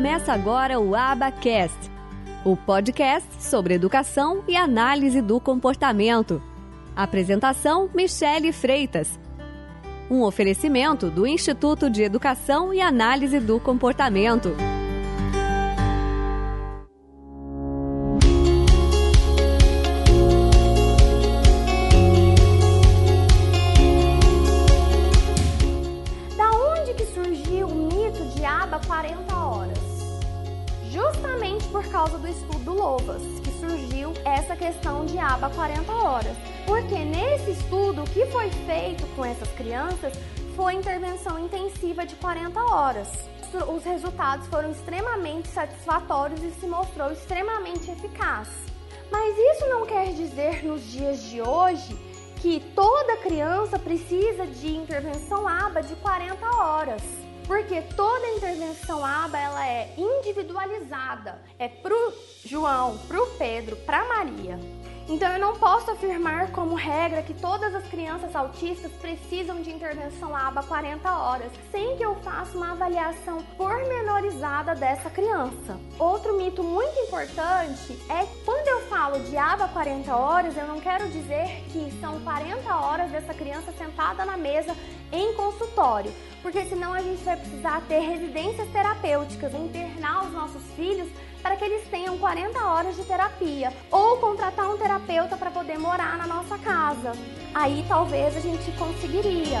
Começa agora o Abacast, o podcast sobre educação e análise do comportamento. Apresentação: Michele Freitas. Um oferecimento do Instituto de Educação e Análise do Comportamento. Da onde que surgiu o mito de aba 40 horas? Justamente por causa do estudo Lovas, que surgiu essa questão de aba 40 horas. Porque nesse estudo, o que foi feito com essas crianças foi intervenção intensiva de 40 horas. Os resultados foram extremamente satisfatórios e se mostrou extremamente eficaz. Mas isso não quer dizer nos dias de hoje que toda criança precisa de intervenção ABA de 40 horas. Porque toda intervenção ABA ela é individualizada. É pro João, pro Pedro, pra Maria. Então eu não posso afirmar como regra que todas as crianças autistas precisam de intervenção ABA 40 horas, sem que eu faça uma avaliação pormenorizada dessa criança. Outro mito muito importante é quando eu falo de ABA 40 horas, eu não quero dizer que são 40 horas dessa criança sentada na mesa em consultório, porque senão a gente vai precisar ter residências terapêuticas, internar os nossos filhos para que eles tenham 40 horas de terapia ou contratar um terapeuta para poder morar na nossa casa. Aí talvez a gente conseguiria.